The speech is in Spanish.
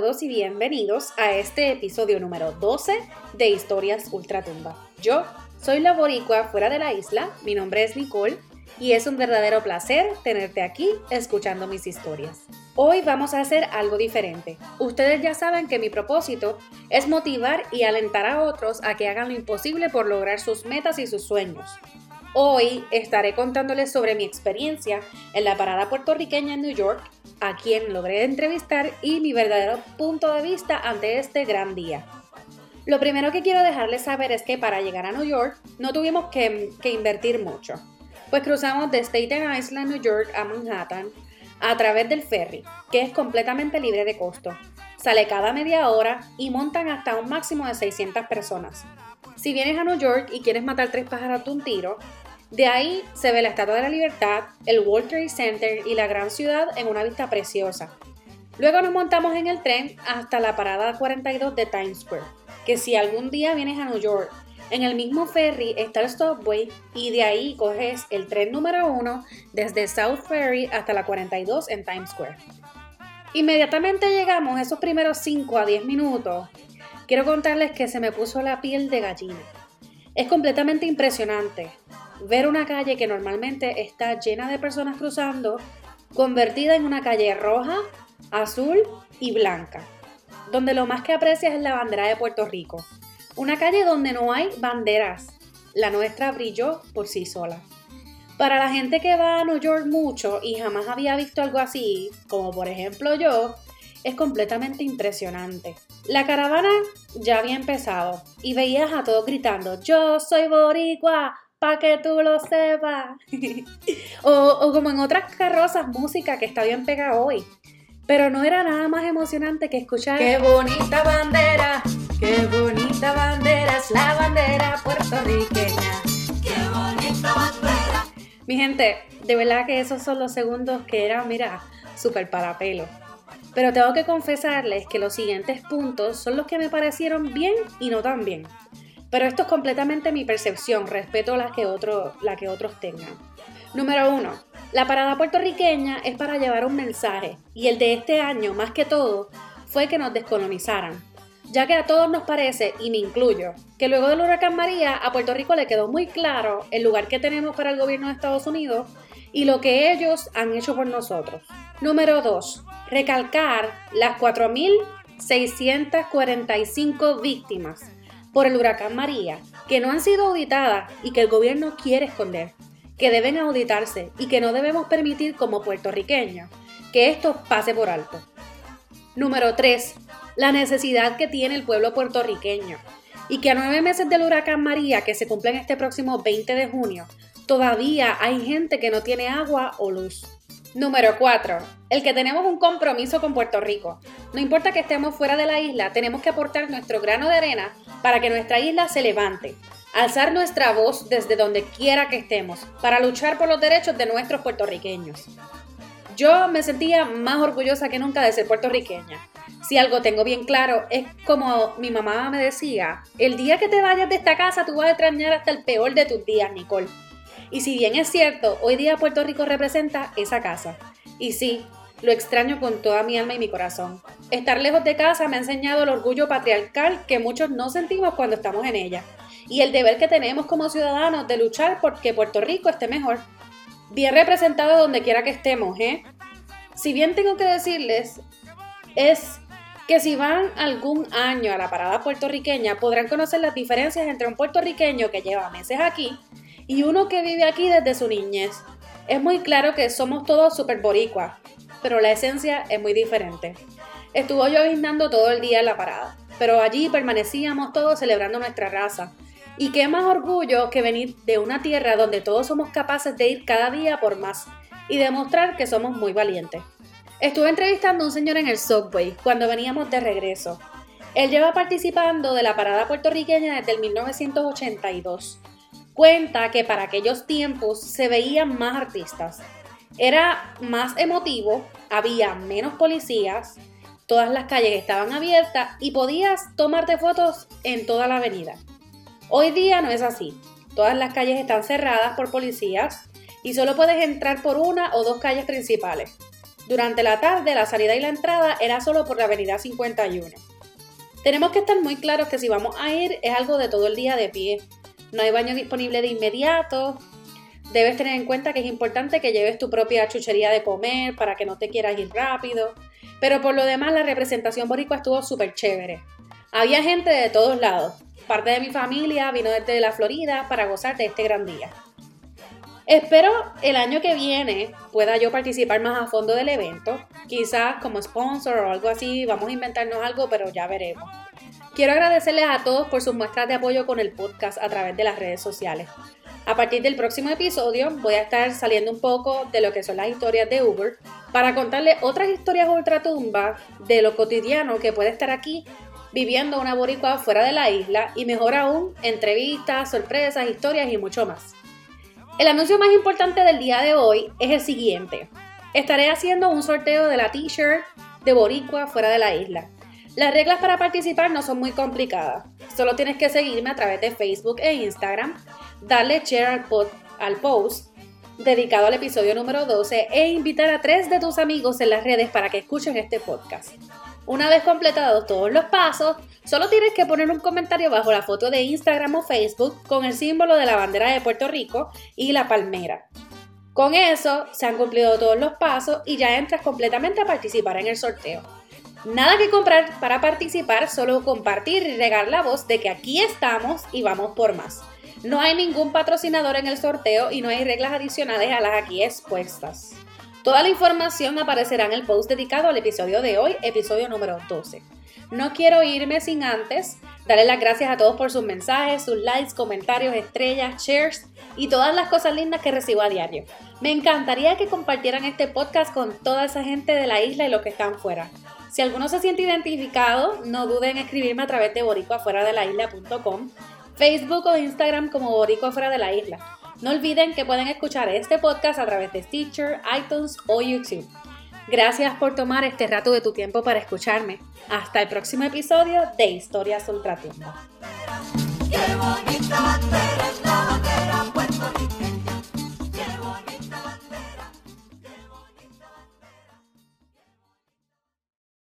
todos y bienvenidos a este episodio número 12 de Historias Ultratumba. Yo soy la boricua fuera de la isla, mi nombre es Nicole y es un verdadero placer tenerte aquí escuchando mis historias. Hoy vamos a hacer algo diferente. Ustedes ya saben que mi propósito es motivar y alentar a otros a que hagan lo imposible por lograr sus metas y sus sueños. Hoy estaré contándoles sobre mi experiencia en la parada puertorriqueña en New York, a quien logré entrevistar y mi verdadero punto de vista ante este gran día. Lo primero que quiero dejarles saber es que para llegar a New York no tuvimos que, invertir mucho, pues cruzamos de Staten Island, New York a Manhattan a través del ferry, que es completamente libre de costo. Sale cada media hora y montan hasta un máximo de 600 personas. Si vienes a New York y quieres matar tres pájaros de un tiro, de ahí se ve la Estatua de la Libertad, el World Trade Center y la gran ciudad en una vista preciosa. Luego nos montamos en el tren hasta la parada 42 de Times Square, que si algún día vienes a New York, en el mismo ferry está el Subway y de ahí coges el tren número 1 desde South Ferry hasta la 42 en Times Square. Inmediatamente llegamos esos primeros 5 a 10 minutos. Quiero contarles que se me puso la piel de gallina. Es completamente impresionante ver una calle que normalmente está llena de personas cruzando, convertida en una calle roja, azul y blanca, donde lo más que aprecias es la bandera de Puerto Rico. Una calle donde no hay banderas. La nuestra brilló por sí sola. Para la gente que va a New York mucho y jamás había visto algo así, como por ejemplo yo, es completamente impresionante. La caravana ya había empezado y veías a todos gritando, yo soy boricua, pa' que tú lo sepas. o, como en otras carrozas, música que está bien pegada hoy. Pero no era nada más emocionante que escuchar. ¡Qué bonita bandera! ¡Qué bonita bandera! Es la bandera puertorriqueña. ¡Qué bonita bandera! Mi gente, de verdad que esos son los segundos que eran, mira, súper para pelo. Pero tengo que confesarles que los siguientes puntos son los que me parecieron bien y no tan bien. Pero esto es completamente mi percepción, respeto la que, la que otros tengan. Número uno, la parada puertorriqueña es para llevar un mensaje y el de este año, más que todo, fue que nos descolonizaran. Ya que a todos nos parece, y me incluyo, que luego del huracán María a Puerto Rico le quedó muy claro el lugar que tenemos para el gobierno de Estados Unidos y lo que ellos han hecho por nosotros. Número 2. Recalcar las 4.645 víctimas por el huracán María, que no han sido auditadas y que el gobierno quiere esconder, que deben auditarse y que no debemos permitir como puertorriqueños que esto pase por alto. Número 3. La necesidad que tiene el pueblo puertorriqueño y que a nueve meses del huracán María, que se cumple en este próximo 20 de junio, todavía hay gente que no tiene agua o luz. Número 4. El que tenemos un compromiso con Puerto Rico. No importa que estemos fuera de la isla, tenemos que aportar nuestro grano de arena para que nuestra isla se levante. Alzar nuestra voz desde donde quiera que estemos, para luchar por los derechos de nuestros puertorriqueños. Yo me sentía más orgullosa que nunca de ser puertorriqueña. Si algo tengo bien claro es como mi mamá me decía, el día que te vayas de esta casa tú vas a extrañar hasta el peor de tus días, Nicole. Y si bien es cierto, hoy día Puerto Rico representa esa casa. Y sí, lo extraño con toda mi alma y mi corazón. Estar lejos de casa me ha enseñado el orgullo patriarcal que muchos no sentimos cuando estamos en ella. Y el deber que tenemos como ciudadanos de luchar por que Puerto Rico esté mejor. Bien representado donde quiera que estemos, ¿eh? Si bien tengo que decirles, es que si van algún año a la parada puertorriqueña podrán conocer las diferencias entre un puertorriqueño que lleva meses aquí y uno que vive aquí desde su niñez. Es muy claro que somos todos super boricuas, pero la esencia es muy diferente. Estuvo lloviznando todo el día en la parada, pero allí permanecíamos todos celebrando nuestra raza. Y qué más orgullo que venir de una tierra donde todos somos capaces de ir cada día por más y demostrar que somos muy valientes. Estuve entrevistando a un señor en el subway cuando veníamos de regreso. Él lleva participando de la parada puertorriqueña desde el 1982 cuenta que para aquellos tiempos se veían más artistas. Era más emotivo, había menos policías, todas las calles estaban abiertas y podías tomarte fotos en toda la avenida. Hoy día no es así. Todas las calles están cerradas por policías y solo puedes entrar por una o dos calles principales. Durante la tarde, la salida y la entrada era solo por la avenida 51. Tenemos que estar muy claros que si vamos a ir es algo de todo el día de pie. No hay baño disponible de inmediato. Debes tener en cuenta que es importante que lleves tu propia chuchería de comer para que no te quieras ir rápido. Pero por lo demás, la representación boricua estuvo súper chévere. Había gente de todos lados. Parte de mi familia vino desde la Florida para gozar de este gran día. Espero el año que viene pueda yo participar más a fondo del evento, quizás como sponsor o algo así, vamos a inventarnos algo, pero ya veremos. Quiero agradecerles a todos por sus muestras de apoyo con el podcast a través de las redes sociales. A partir del próximo episodio voy a estar saliendo un poco de lo que son las historias de Uber para contarles otras historias ultratumba de lo cotidiano que puede estar aquí viviendo una boricua fuera de la isla y mejor aún, entrevistas, sorpresas, historias y mucho más. El anuncio más importante del día de hoy es el siguiente. Estaré haciendo un sorteo de la t-shirt de Boricua fuera de la isla. Las reglas para participar no son muy complicadas. Solo tienes que seguirme a través de Facebook e Instagram, darle share al, al post dedicado al episodio número 12 e invitar a tres de tus amigos en las redes para que escuchen este podcast. Una vez completados todos los pasos, solo tienes que poner un comentario bajo la foto de Instagram o Facebook con el símbolo de la bandera de Puerto Rico y la palmera. Con eso se han cumplido todos los pasos y ya entras completamente a participar en el sorteo. Nada que comprar para participar, solo compartir y regar la voz de que aquí estamos y vamos por más. No hay ningún patrocinador en el sorteo y no hay reglas adicionales a las aquí expuestas. Toda la información aparecerá en el post dedicado al episodio de hoy, episodio número 12. No quiero irme sin antes darle las gracias a todos por sus mensajes, sus likes, comentarios, estrellas, shares y todas las cosas lindas que recibo a diario. Me encantaría que compartieran este podcast con toda esa gente de la isla y los que están fuera. Si alguno se siente identificado, no duden en escribirme a través de boricoafuera-de-la-isla.com, Facebook o Instagram como Boricua Fuera de la Isla. No olviden que pueden escuchar este podcast a través de Stitcher, iTunes o YouTube. Gracias por tomar este rato de tu tiempo para escucharme. Hasta el próximo episodio de Historias Ultratumba. ¡Qué bonita